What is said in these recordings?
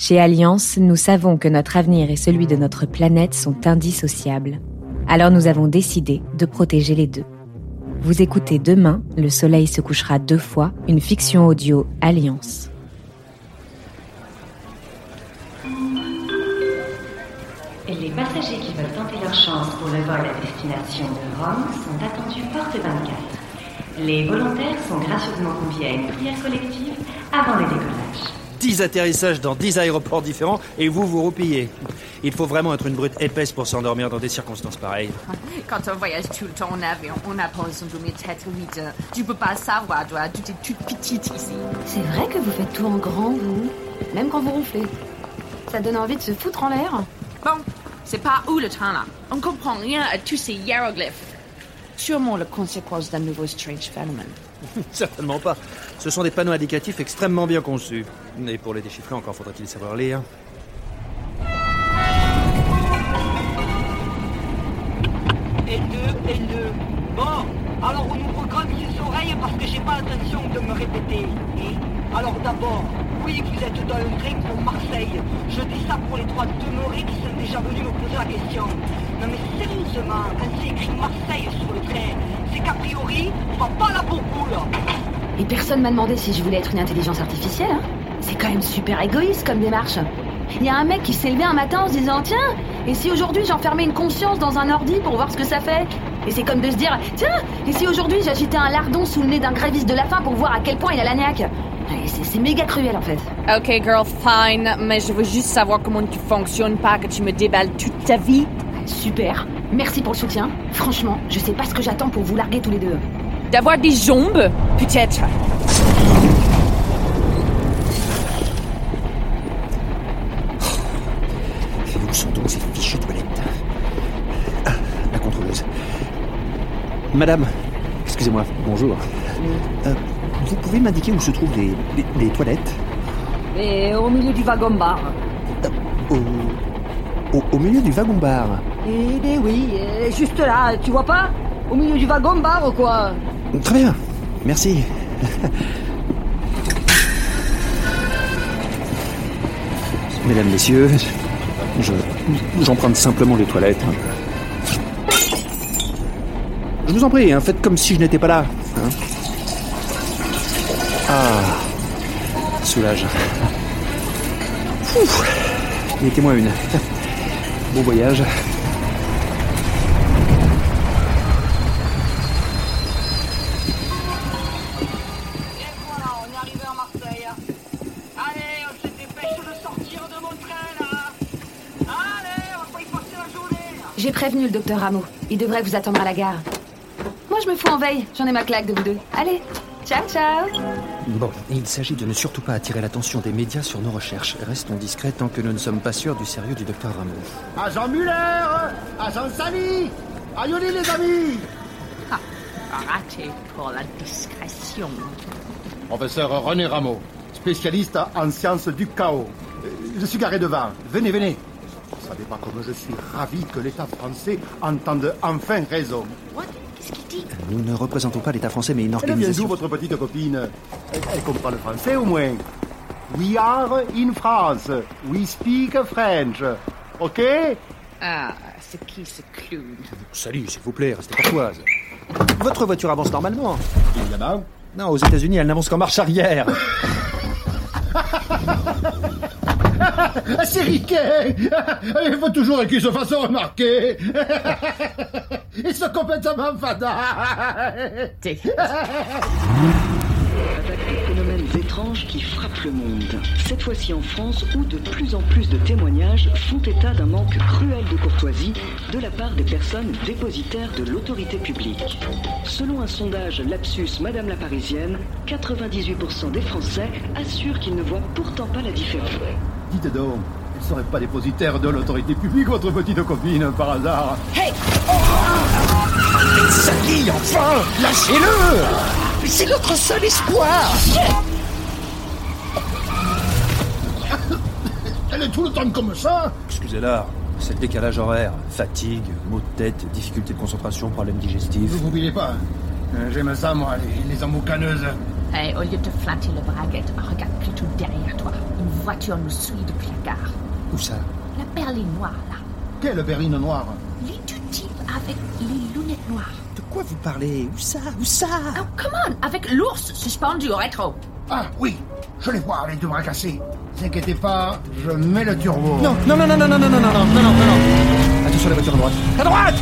Chez Alliance, nous savons que notre avenir et celui de notre planète sont indissociables. Alors nous avons décidé de protéger les deux. Vous écoutez demain, Le Soleil se couchera deux fois, une fiction audio Alliance. Les passagers qui veulent tenter leur chance pour le vol à destination de Rome sont attendus porte 24. Les volontaires sont gracieusement conviés à une prière collective avant le décollage. 10 atterrissages dans 10 aéroports différents et vous vous roupillez. Il faut vraiment être une brute épaisse pour s'endormir dans des circonstances pareilles. Quand on voyage tout le temps en avion, on apprend son demi-tête 8 heures. Tu peux pas savoir, toi, tu es toute petite ici. C'est vrai que vous faites tout en grand, vous Même quand vous ronflez. Ça donne envie de se foutre en l'air Bon, c'est pas où le train là. On comprend rien à tous ces hiéroglyphes. Sûrement la conséquence d'un nouveau strange phénomène. Certainement pas. Ce sont des panneaux indicatifs extrêmement bien conçus. Et pour les déchiffrer, encore faudra-t-il savoir lire. L2, L2. Bon, alors on ouvre grand les oreilles parce que j'ai pas l'intention de me répéter. Et alors d'abord, oui, vous êtes dans le train pour Marseille. Je dis ça pour les trois demeurés qui sont déjà venus me poser la question. Non mais sérieusement, quand c'est écrit Marseille sur le train, c'est qu'a priori, on va pas la beaucoup là. Et personne m'a demandé si je voulais être une intelligence artificielle. hein. C'est quand même super égoïste comme démarche. Il y a un mec qui s'est levé un matin en se disant Tiens, et si aujourd'hui j'enfermais une conscience dans un ordi pour voir ce que ça fait? Et c'est comme de se dire Tiens, et si aujourd'hui j'agitais un lardon sous le nez d'un gréviste de la faim pour voir à quel point il a la niaque? C'est méga cruel en fait. Ok, girl, fine, mais je veux juste savoir comment tu fonctionnes, pas que tu me déballes toute ta vie. Super. Merci pour le soutien. Franchement, je sais pas ce que j'attends pour vous larguer tous les deux. D'avoir des jambes, peut-être. Où sont donc ces fichues toilettes Ah, la contrôleuse. Madame, excusez-moi, bonjour. Euh, vous pouvez m'indiquer où se trouvent les, les- les toilettes Et au milieu du wagon-bar. au, au, au milieu du wagon-bar. Eh ben oui, euh, juste là, tu vois pas? Au milieu du wagon-bar, quoi? Très bien, merci. Mesdames, Messieurs, je, j'emprunte simplement les toilettes. Je vous en prie, hein, faites comme si je n'étais pas là. hein. Ah, soulage. Mettez-moi une. Bon voyage. J'ai prévenu le docteur Rameau. Il devrait vous attendre à la gare. Moi, je me fous en veille. J'en ai ma claque de vous deux. Allez, ciao, ciao. Bon, il s'agit de ne surtout pas attirer l'attention des médias sur nos recherches. Restons discrets tant que nous ne sommes pas sûrs du sérieux du docteur Rameau. Agent Muller Agent Sally Aïoli les amis Raté pour la discrétion. Professeur René Rameau, spécialiste en sciences du chaos. Euh, Je suis garé devant. Venez, venez. Vous savez pas comme je suis ravi que l'État français entende enfin raison. Nous ne représentons pas l'État français, mais une Elle vient d'où, organisation. votre petite copine elle, elle comprend le français au moins. We are in France. We speak French. OK? Ah, c'est qui ce clown? Salut, s'il vous plaît, restez courtoise. Votre voiture avance normalement. Évidemment. Non, aux États-Unis, elle n'avance qu'en marche arrière. C'est riquet Il faut toujours qu'il se fasse remarquer complètement fada Attaque des phénomènes étranges qui frappent le monde. Cette fois-ci en France, où de plus en plus de témoignages font état d'un manque cruel de courtoisie de la part des personnes dépositaires de l'autorité publique. Selon un sondage Lapsus Madame la Parisienne, 98% des Français assurent qu'ils ne voient pourtant pas la différence. Dites donc, elle serait pas dépositaire de l'autorité publique, votre petite copine, par hasard? Sally, enfin Lâchez-le C'est notre seul espoir Elle est tout le temps comme ça Excusez-la, c'est le décalage horaire. Fatigue, maux de tête, difficulté de concentration, problèmes digestifs. Vous n'oubliez pas, euh, j'aime ça, moi, les, les emboucaneuses. Hey, au lieu de flatter le braguette, regarde plutôt derrière toi. Une voiture nous suit depuis la gare. Où ça? La berline noire, là. Quelle berline noire? Avec les lunettes noires. De quoi vous parlez Où ça Où ça Oh, come on, avec l'ours suspendu au rétro. Ah oui, je les vois, les deux bras cassés. Ne inquiétez pas, je mets le turbo. Non, non, non, non, non, non, non, non, non, non, non, non, non. Attention à la voiture à droite. À droite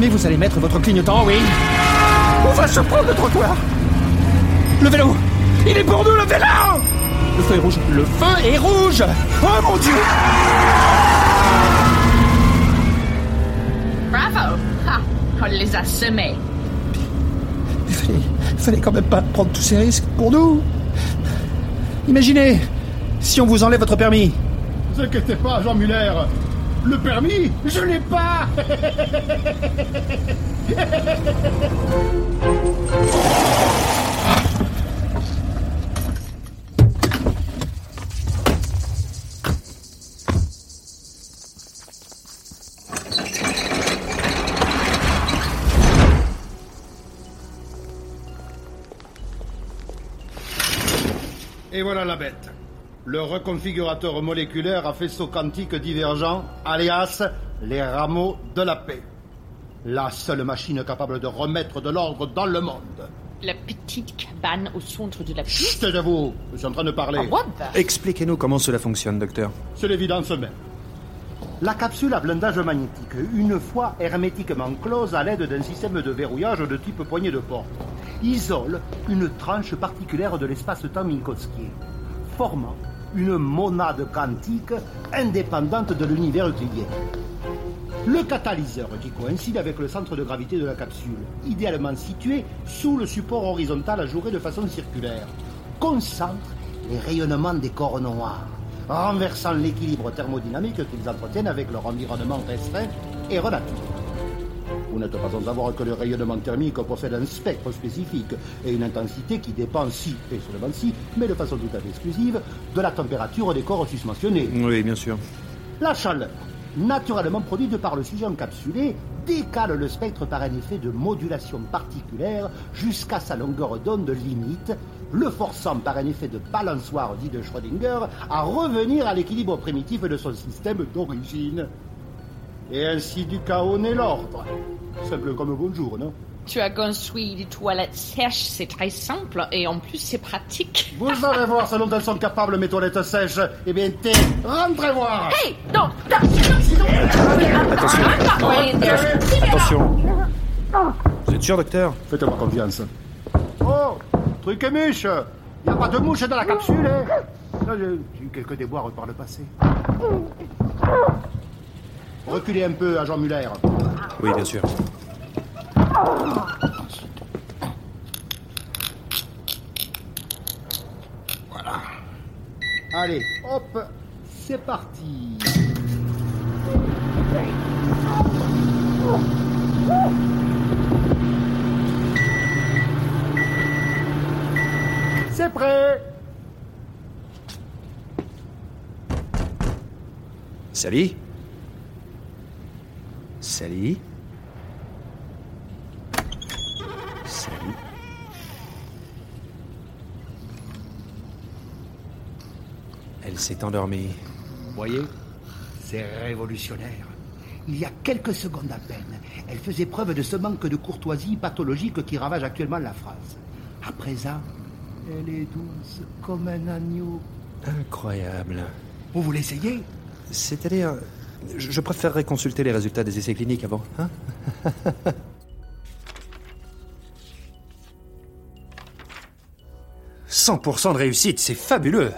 Mais vous allez mettre votre clignotant, oui On va se prendre le trottoir Le vélo Il est pour nous, le vélo Le feu est rouge. Le feu est rouge Oh mon Dieu Bravo Ha On les a semés. Il fallait, il fallait quand même pas prendre tous ces risques pour nous. Imaginez, si on vous enlève votre permis. Ne vous inquiétez pas, Jean Muller. Le permis, je l'ai pas Le reconfigurateur moléculaire à faisceau quantique divergent, alias les rameaux de la paix. La seule machine capable de remettre de l'ordre dans le monde. La petite cabane au centre de la piste. Chut de vous, je suis en train de parler. Ah, what the- Expliquez-nous comment cela fonctionne, docteur. C'est l'évidence même. La capsule à blindage magnétique, une fois hermétiquement close à l'aide d'un système de verrouillage de type poignée de porte, isole une tranche particulière de l'espace-temps minkowskien, formant une monade quantique indépendante de l'univers euclidien. Le catalyseur, qui coïncide avec le centre de gravité de la capsule, idéalement situé sous le support horizontal ajouré de façon circulaire, concentre les rayonnements des corps noirs, renversant l'équilibre thermodynamique qu'ils entretiennent avec leur environnement restreint et relatif. Vous n'êtes pas sans savoir que le rayonnement thermique possède un spectre spécifique et une intensité qui dépend si, et seulement si, mais de façon tout à fait exclusive, de la température des corps susmentionnés. Oui, bien sûr. La chaleur, naturellement produite par le sujet encapsulé, décale le spectre par un effet de modulation particulière jusqu'à sa longueur d'onde limite, le forçant par un effet de balançoire dit de Schrödinger à revenir à l'équilibre primitif de son système d'origine. Et ainsi du chaos naît l'ordre. Simple comme bonjour, non? Tu as construit des toilettes sèches, c'est très simple et en plus c'est pratique. Vous allez voir ce dont elles sont capables, mes toilettes sèches. Eh bien, t'es, rentrez voir Hey, non, non, Attention. Attention. Vous êtes sûr, docteur? Faites-moi confiance. Oh Truc et mouche Il n'y a pas de mouche dans la capsule, hein j'ai eu quelques déboires par le passé. Reculez un peu, agent Muller. Oui, bien sûr. Voilà. Allez, hop, c'est parti. C'est prêt Sally Sally Sally Elle s'est endormie. Voyez C'est révolutionnaire. Il y a quelques secondes à peine, elle faisait preuve de ce manque de courtoisie pathologique qui ravage actuellement la phrase. À présent, elle est douce comme un agneau. Incroyable. Vous voulez essayer? C'est-à-dire, je préférerais consulter les résultats des essais cliniques avant. Hein 100% de réussite, c'est fabuleux.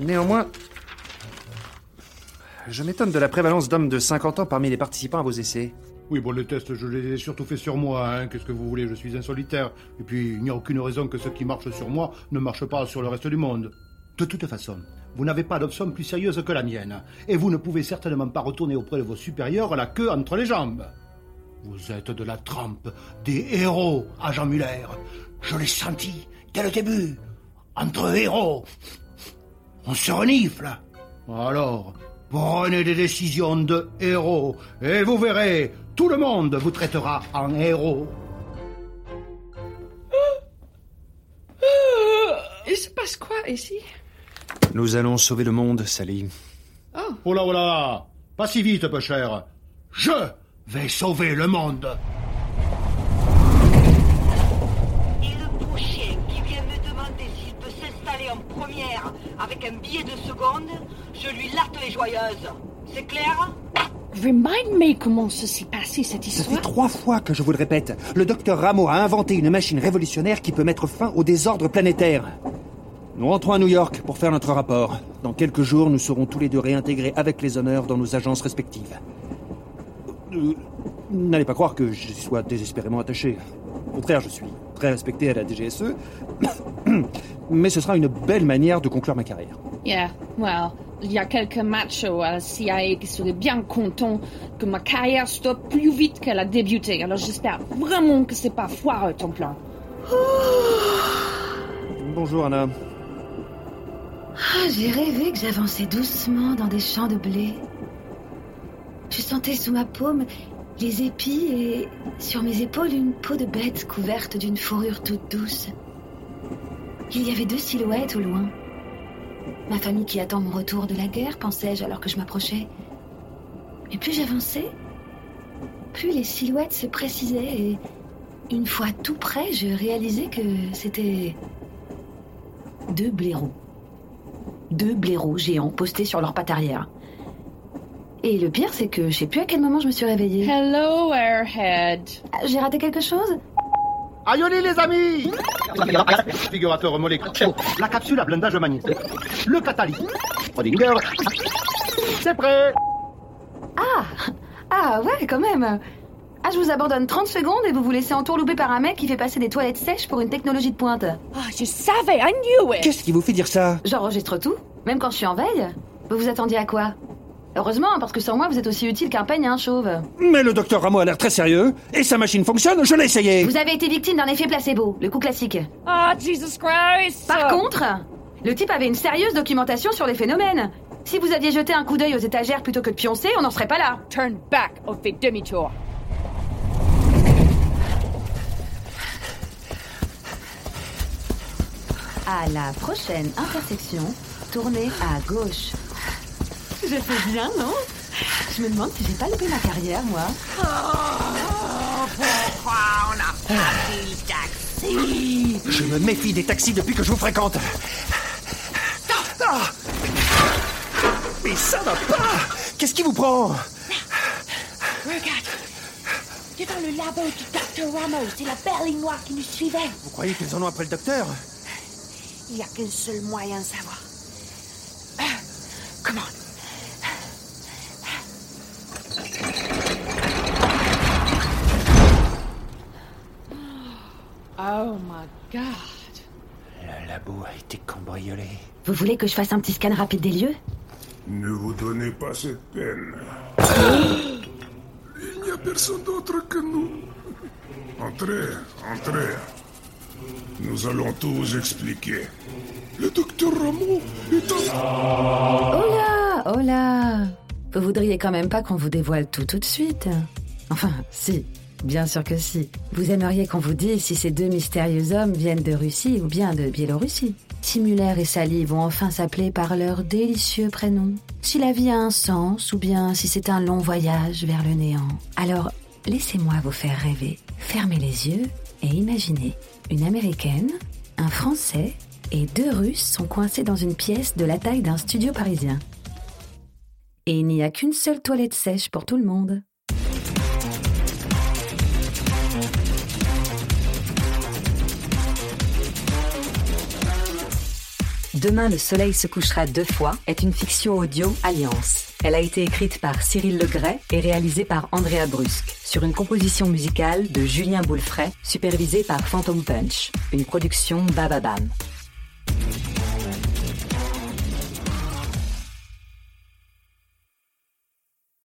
Néanmoins, je m'étonne de la prévalence d'hommes de 50 ans parmi les participants à vos essais. Oui, bon, les tests, je les ai surtout fait sur moi. Hein. Qu'est-ce que vous voulez? Je suis un solitaire. Et puis, il n'y a aucune raison que ce qui marche sur moi ne marche pas sur le reste du monde. De toute façon, vous n'avez pas d'option plus sérieuse que la mienne. Et vous ne pouvez certainement pas retourner auprès de vos supérieurs la queue entre les jambes. Vous êtes de la trempe des héros, agent Muller. Je l'ai senti dès le début. Entre héros, on se renifle. Alors, prenez des décisions de héros et vous verrez, tout le monde vous traitera en héros. passe quoi ici? Nous allons sauver le monde, Sally. Oh là, oh là Pas si vite, peu cher. Je vais sauver le monde. Et le prochain qui vient me demander s'il peut s'installer en première avec un billet de seconde, je lui latte les joyeuses. C'est clair? Remind me comment s'est passé cette Ça fait histoire. trois fois que je vous le répète. Le docteur Rameau a inventé une machine révolutionnaire qui peut mettre fin au désordre planétaire. Nous rentrons à New York pour faire notre rapport. Dans quelques jours, nous serons tous les deux réintégrés avec les honneurs dans nos agences respectives. Euh, N'allez pas croire que je sois désespérément attaché. Au contraire, je suis très respecté à la DGSE. Mais ce sera une belle manière de conclure ma carrière. Yeah, well, il y a quelques machos à la CIA qui seraient bien contents que ma carrière stoppe plus vite qu'elle a débuté. Alors j'espère vraiment que c'est pas foireux ton plan. Bonjour Anna. Ah, j'ai rêvé que j'avançais doucement dans des champs de blé. Je sentais sous ma paume les épis et sur mes épaules une peau de bête couverte d'une fourrure toute douce. Il y avait deux silhouettes au loin. Ma famille qui attend mon retour de la guerre, pensais-je alors que je m'approchais. Et plus j'avançais, plus les silhouettes se précisaient et une fois tout près, je réalisais que c'était deux blaireaux. Deux blaireaux géants postés sur leurs pattes arrière. Et le pire, c'est que je sais plus à quel moment je me suis réveillée. Hello, Airhead. J'ai raté quelque chose? Aïoli les amis Figurateur moléculaire. La capsule à blindage magnétique. Le catalyseur. Schrödinger. C'est prêt Ah Ah ouais, quand même Ah, je vous abandonne 30 secondes et vous vous laissez entourlouper par un mec qui fait passer des toilettes sèches pour une technologie de pointe. Ah, je savais, I knew it. Qu'est-ce qui vous fait dire ça J'enregistre tout, même quand je suis en veille. Vous vous attendiez à quoi Heureusement, parce que sans moi, vous êtes aussi utile qu'un peigne à un chauve. Mais le docteur Rameau a l'air très sérieux, et sa machine fonctionne, je l'ai essayé. Vous avez été victime d'un effet placebo, le coup classique. Ah, Jesus Christ. Par contre, le type avait une sérieuse documentation sur les phénomènes. Si vous aviez jeté un coup d'œil aux étagères plutôt que de pioncer, on n'en serait pas là. Turn back or fait demi-tour. À la prochaine intersection, tournez à gauche. Je fais bien, non? Je me demande si j'ai pas loupé ma carrière, moi. Je me méfie des taxis depuis que je vous fréquente. Ah Mais ça va pas Qu'est-ce qui vous prend? Regarde. Devant le labo du Dr. Ramos, c'est la berline noire qui nous suivait. Vous croyez qu'ils en ont après le docteur? Il n'y a qu'un seul moyen de savoir. Come on. Oh my god. Le labo a été cambriolé. Vous voulez que je fasse un petit scan rapide des lieux? Ne vous donnez pas cette peine. Il n'y a personne d'autre que nous. Entrez, entrez. Nous allons tout vous expliquer. Le docteur Rameau est en... Oh là Oh Vous voudriez quand même pas qu'on vous dévoile tout tout de suite Enfin, si. Bien sûr que si. Vous aimeriez qu'on vous dise si ces deux mystérieux hommes viennent de Russie ou bien de Biélorussie. Si Muller et Sally vont enfin s'appeler par leur délicieux prénom. Si la vie a un sens ou bien si c'est un long voyage vers le néant. Alors, laissez-moi vous faire rêver. Fermez les yeux et imaginez. Une Américaine, un Français et deux Russes sont coincés dans une pièce de la taille d'un studio parisien. Et il n'y a qu'une seule toilette sèche pour tout le monde. Demain, le soleil se couchera deux fois est une fiction audio Alliance. Elle a été écrite par Cyril Legray et réalisée par Andrea Brusque, sur une composition musicale de Julien Boulefray, supervisée par Phantom Punch, une production Bababam.